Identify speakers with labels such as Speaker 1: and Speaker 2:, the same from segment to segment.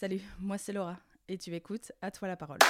Speaker 1: Salut, moi c'est Laura et tu écoutes À toi la parole.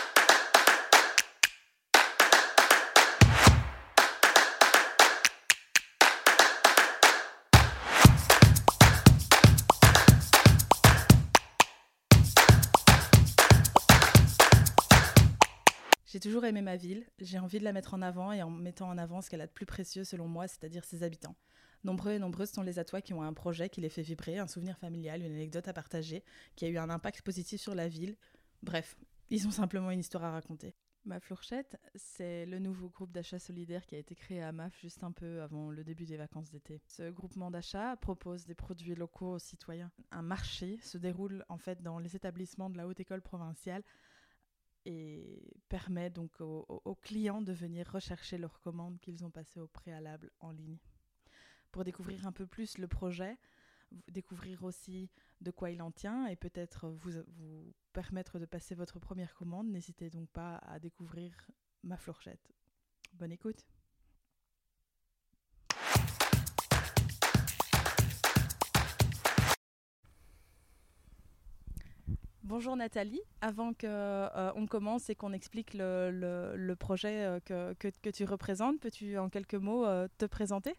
Speaker 1: J'ai toujours aimé ma ville, j'ai envie de la mettre en avant et en mettant en avant ce qu'elle a de plus précieux selon moi, c'est-à-dire ses habitants. Nombreux et nombreuses sont les atois qui ont un projet qui les fait vibrer, un souvenir familial, une anecdote à partager, qui a eu un impact positif sur la ville. Bref, ils ont simplement une histoire à raconter. Ma Fourchette, c'est le nouveau groupe d'achat solidaire qui a été créé à MAF juste un peu avant le début des vacances d'été. Ce groupement d'achat propose des produits locaux aux citoyens. Un marché se déroule en fait dans les établissements de la haute école provinciale et permet donc aux, clients de venir rechercher leurs commandes qu'ils ont passées au préalable en ligne. Pour découvrir un peu plus le projet, découvrir aussi de quoi il en tient et peut-être vous, permettre de passer votre première commande, n'hésitez donc pas à découvrir ma fourchette. Bonne écoute Bonjour Nathalie. Avant qu'on euh, commence et qu'on explique le, projet euh, que, tu représentes, peux-tu en quelques mots euh, te présenter?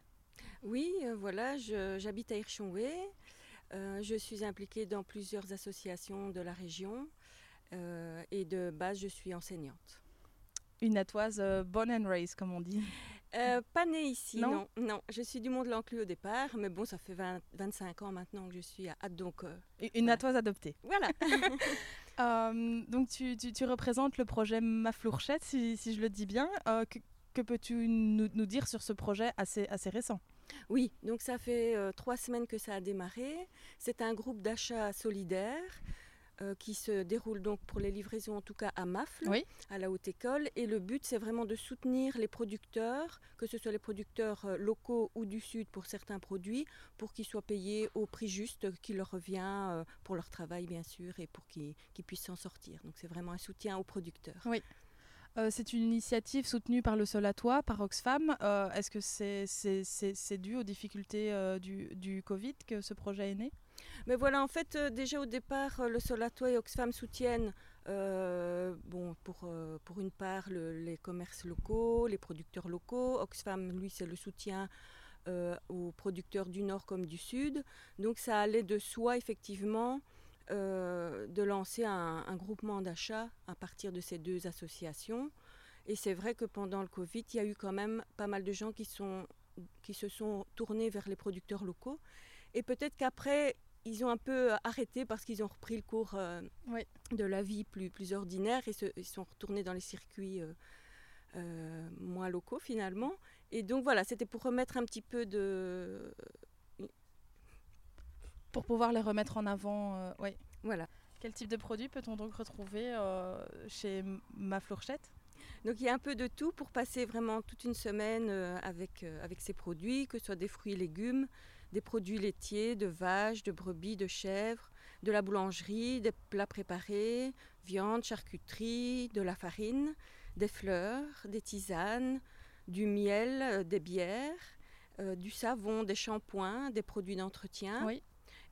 Speaker 2: Oui, euh, voilà, j'habite à Hirschonway. Euh, je suis impliquée dans plusieurs associations de la région euh, et de base, je suis enseignante.
Speaker 1: Une atoise born and raised, comme on dit
Speaker 2: euh, pas née ici, non? non. non. Je suis du monde l'enclus au départ, mais bon, ça fait 20, 25 ans maintenant que je suis à Hâte, donc... Euh,
Speaker 1: Une voilà. atoise adoptée.
Speaker 2: Voilà.
Speaker 1: euh, donc, tu, tu, tu, représentes le projet Ma Fourchette, si, si je le dis bien. Euh, que, que peux-tu nous, nous, dire sur ce projet assez, assez récent?
Speaker 2: Oui, donc ça fait euh, trois semaines que ça a démarré. C'est un groupe d'achat solidaire euh, qui se déroule donc pour les livraisons en tout cas à Mafle,
Speaker 1: oui.
Speaker 2: à la haute école. Et le but, c'est vraiment de soutenir les producteurs, que ce soit les producteurs euh, locaux ou du Sud pour certains produits, pour qu'ils soient payés au prix juste qui leur revient pour leur travail, bien sûr, et pour qu'ils qu puissent s'en sortir. Donc c'est vraiment un soutien aux producteurs.
Speaker 1: Oui. Euh, c'est une initiative soutenue par le Solatois, par Oxfam. Euh, Est-ce que c'est dû aux difficultés euh, du, Covid que ce projet est né?
Speaker 2: Mais voilà, en fait, déjà au départ, le Solatois et Oxfam soutiennent, bon, pour, pour une part, le, les commerces locaux, les producteurs locaux. Oxfam, lui, c'est le soutien aux producteurs du Nord comme du Sud. Donc ça allait de soi, effectivement, euh, de lancer un, un groupement d'achat à partir de ces deux associations. Et c'est vrai que pendant le Covid, il y a eu quand même pas mal de gens qui, sont, qui se sont tournés vers les producteurs locaux. Et peut-être qu'après, ils ont un peu arrêté parce qu'ils ont repris le cours euh,
Speaker 1: oui.
Speaker 2: de la vie plus, plus ordinaire et se, ils sont retournés dans les circuits euh, euh, moins locaux finalement. Et donc voilà, c'était pour remettre un petit peu de
Speaker 1: pour pouvoir les remettre en avant. Euh, oui.
Speaker 2: Voilà.
Speaker 1: Quel type de produit peut-on donc retrouver euh, chez Ma Fourchette?
Speaker 2: Donc il y a un peu de tout pour passer vraiment toute une semaine euh, avec, avec ces produits, que ce soit des fruits et légumes, des produits laitiers, de vaches, de brebis, de chèvres, de la boulangerie, des plats préparés, viande, charcuterie, de la farine, des fleurs, des tisanes, du miel, des bières, euh, du savon, des shampoings, des produits d'entretien.
Speaker 1: Oui.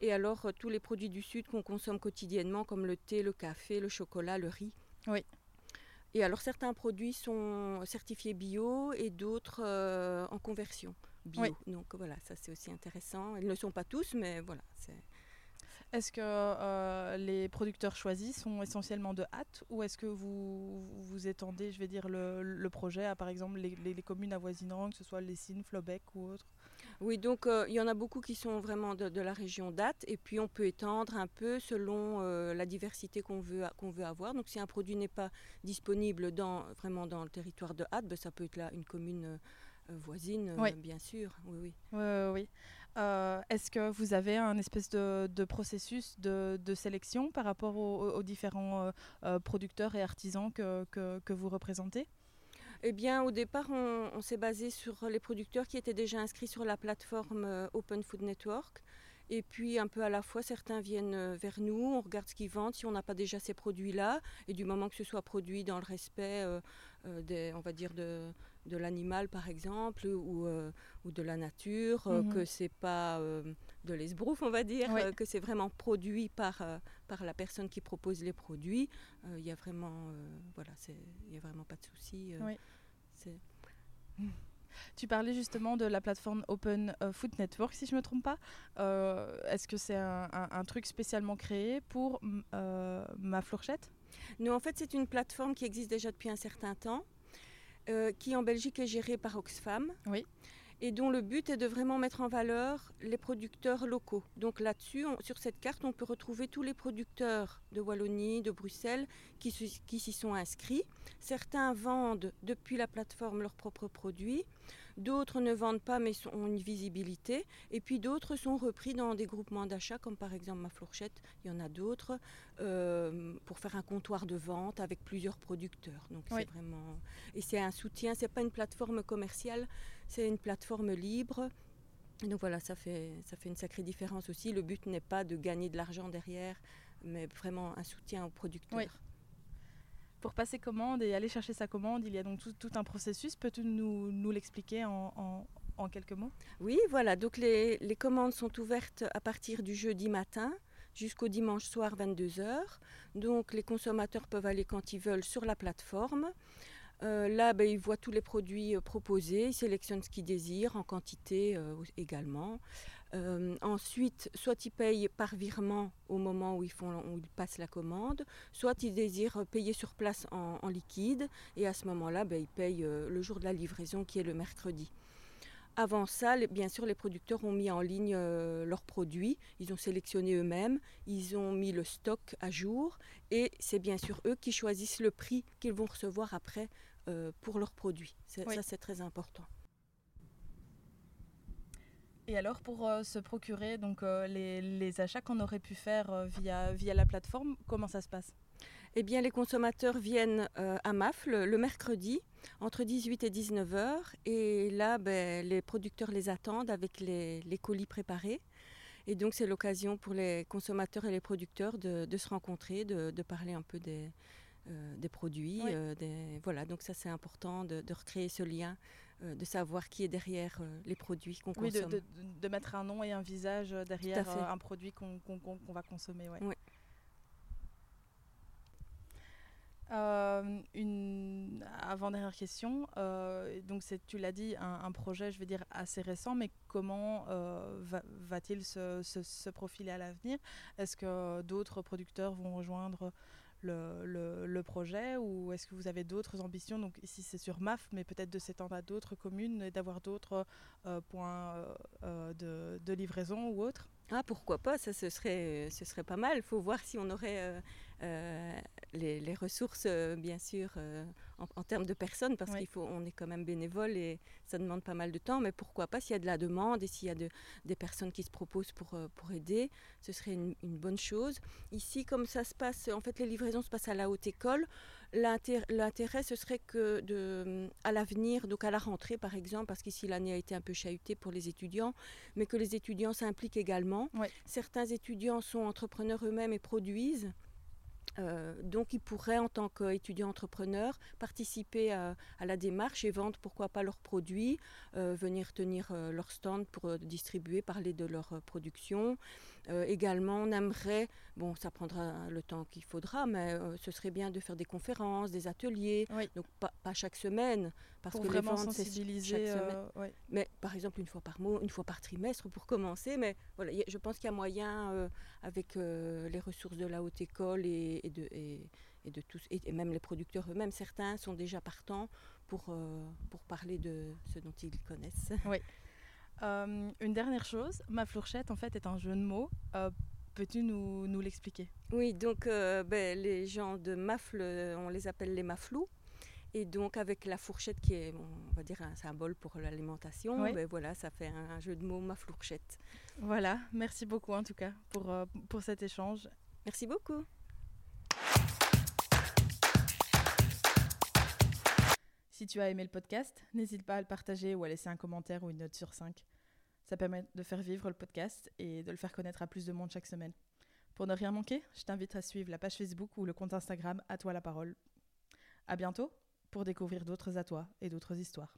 Speaker 2: Et alors euh, tous les produits du Sud qu'on consomme quotidiennement comme le thé, le café, le chocolat, le riz.
Speaker 1: Oui.
Speaker 2: Et alors certains produits sont certifiés bio et d'autres euh, en conversion bio.
Speaker 1: Oui.
Speaker 2: Donc voilà, ça c'est aussi intéressant. Ils ne le sont pas tous, mais voilà.
Speaker 1: Est-ce que euh, les producteurs choisis sont essentiellement de hâte ou est-ce que vous, vous étendez, je vais dire, le, le projet à par exemple les, les, les communes avoisinantes, que ce soit Lessines, Flobec ou autres?
Speaker 2: Oui, donc il euh, y en a beaucoup qui sont vraiment de, de, la région date et puis on peut étendre un peu selon euh, la diversité qu'on veut, qu'on veut avoir. Donc si un produit n'est pas disponible dans, vraiment dans le territoire de Hâte, ben, ça peut être là une commune voisine,
Speaker 1: oui.
Speaker 2: bien sûr. Oui, oui.
Speaker 1: Euh, Est-ce que vous avez un espèce de, processus de, sélection par rapport aux, différents euh, producteurs et artisans que, vous représentez?
Speaker 2: Eh bien, au départ, on, s'est basé sur les producteurs qui étaient déjà inscrits sur la plateforme euh, Open Food Network. Et puis un peu à la fois, certains viennent euh, vers nous, on regarde ce qu'ils vendent, si on n'a pas déjà ces produits-là, et du moment que ce soit produit dans le respect, euh, euh, des, on va dire, de, de l'animal par exemple, ou, ou de la nature,
Speaker 1: Mhm.
Speaker 2: que c'est pas de l'esbrouf, on va dire,
Speaker 1: Oui.
Speaker 2: que c'est vraiment produit par, par la personne qui propose les produits, il y a vraiment, voilà, il n'y a vraiment pas de souci.
Speaker 1: Oui. Tu parlais justement de la plateforme Open euh, Food Network, si je ne me trompe pas. Euh, Est-ce que c'est un, un- un truc spécialement créé pour euh, ma fourchette?
Speaker 2: Non, en fait, c'est une plateforme qui existe déjà depuis un certain temps, qui en Belgique est gérée par Oxfam.
Speaker 1: Oui.
Speaker 2: Et dont le but est de vraiment mettre en valeur les producteurs locaux. Donc là-dessus, sur cette carte, on peut retrouver tous les producteurs de Wallonie, de Bruxelles, qui qui s'y sont inscrits. Certains vendent depuis la plateforme leurs propres produits, d'autres ne vendent pas mais sont- ont une visibilité, et puis d'autres sont repris dans des groupements d'achat, comme par exemple ma fourchette, il y en a d'autres, euh, pour faire un comptoir de vente avec plusieurs producteurs. Donc
Speaker 1: Oui.
Speaker 2: c'est vraiment et c'est un soutien, c'est pas une plateforme commerciale, c'est une plateforme libre. Et donc voilà, ça fait ça fait une sacrée différence aussi. Le but n'est pas de gagner de l'argent derrière, mais vraiment un soutien aux producteurs.
Speaker 1: Oui. Pour passer commande et aller chercher sa commande, il y a donc tout, un processus. Peux-tu nous, l'expliquer en quelques mots?
Speaker 2: Oui, voilà. Donc les, les commandes sont ouvertes à partir du jeudi matin jusqu'au dimanche soir 22h. Donc les consommateurs peuvent aller quand ils veulent sur la plateforme. Euh, là, ben, ils voient tous les produits euh, proposés, ils sélectionnent ce qu'ils désirent en quantité euh, également. Euh, ensuite, soit ils payent par virement au moment où ils, font, où ils passent la commande, soit ils désirent payer sur place en, en liquide et à ce moment-là, ben, ils payent euh, le jour de la livraison qui est le mercredi. Avant ça, bien sûr, les producteurs ont mis en ligne euh, leurs produits, ils ont sélectionné eux-mêmes, ils ont mis le stock à jour et c'est bien sûr eux qui choisissent le prix qu'ils vont recevoir après euh, pour leurs produits.
Speaker 1: Oui.
Speaker 2: Ça, c'est très important.
Speaker 1: Et alors, pour euh, se procurer donc, euh, les, les achats qu'on aurait pu faire euh, via, via la plateforme, comment ça se passe?
Speaker 2: Eh bien, les consommateurs viennent à MAF le, le mercredi entre 18 et 19 heures et là, ben, les producteurs les attendent avec les, les colis préparés. Et donc, c'est l'occasion pour les consommateurs et les producteurs de, de se rencontrer, de, de parler un peu des, des produits.
Speaker 1: Oui.
Speaker 2: des- voilà, donc ça, c'est important de, de recréer ce lien, euh, de savoir qui est derrière euh, les produits qu'on
Speaker 1: Oui,
Speaker 2: consomme.
Speaker 1: de- de mettre un nom et un visage euh, derrière euh, un produit qu'on va consommer. ouais.
Speaker 2: Oui.
Speaker 1: Une avant-dernière question. donc, c'est, tu l'as dit, un, un projet, je vais dire, assez récent, mais comment va, va-t-il se, se- se profiler à l'avenir? Est-ce que d'autres producteurs vont rejoindre le, le- projet ou est-ce que vous avez d'autres ambitions? Donc, ici, c'est sur MAF, mais peut-être de s'étendre à d'autres communes et d'avoir d'autres euh, points euh, euh, de, de livraison ou autres
Speaker 2: Ah, pourquoi pas, ça ce serait, ce serait pas mal. Il faut voir si on aurait les, les ressources, euh, bien sûr, euh, en, en termes de personnes, parce
Speaker 1: Oui.
Speaker 2: qu'il faut, on est quand même bénévole et ça demande pas mal de temps. Mais pourquoi pas, s'il y a de la demande et s'il y a de- des personnes qui se proposent pour, euh, pour aider, ce serait une, une bonne chose. Ici, comme ça se passe, en fait, les livraisons se passent à la haute école. L'intér- L'intérêt, ce serait que de, à l'avenir, donc à la rentrée par exemple, parce qu'ici l'année a été un peu chahutée pour les étudiants, mais que les étudiants s'impliquent également. Certains étudiants sont entrepreneurs eux-mêmes et produisent. Euh, donc, ils pourraient, en tant qu'étudiants entrepreneurs, participer à, à la démarche et vendre, pourquoi pas, leurs produits, euh, venir tenir euh, leur stand pour distribuer, parler de leur production. Également, on aimerait, bon, ça prendra le temps qu'il faudra, mais ce serait bien de faire des conférences, des ateliers.
Speaker 1: Oui.
Speaker 2: Donc, pas, pas chaque semaine, parce
Speaker 1: pour
Speaker 2: que les
Speaker 1: vraiment
Speaker 2: ventes, c'est
Speaker 1: sensibiliser.
Speaker 2: chaque semaine.
Speaker 1: ouais.
Speaker 2: Mais par exemple, une fois par mois, une fois par trimestre pour commencer. Mais voilà, a- je pense qu'il y a moyen, avec les ressources de la haute école et, et de, et, et de tous, et, même les producteurs eux-mêmes, certains sont déjà partants pour, euh, pour parler de ce dont ils connaissent.
Speaker 1: Euh, une dernière chose, ma fourchette en fait est un jeu de mots. Euh, Peux-tu nous, nous l'expliquer?
Speaker 2: Oui, donc ben, les gens de Mafle, on les appelle les Maflous. Et donc avec la fourchette qui est, on va dire, un symbole pour l'alimentation,
Speaker 1: Oui.
Speaker 2: ben, voilà, ça fait un, jeu de mots Maflourchette.
Speaker 1: Voilà, merci beaucoup en tout cas pour, pour cet échange.
Speaker 2: Merci beaucoup.
Speaker 1: Si tu as aimé le podcast, n'hésite pas à le partager ou à laisser un commentaire ou une note sur 5. Ça permet de faire vivre le podcast et de le faire connaître à plus de monde chaque semaine. Pour ne rien manquer, je t'invite à suivre la page Facebook ou le compte Instagram À toi la parole. À bientôt pour découvrir d'autres à toi et d'autres histoires.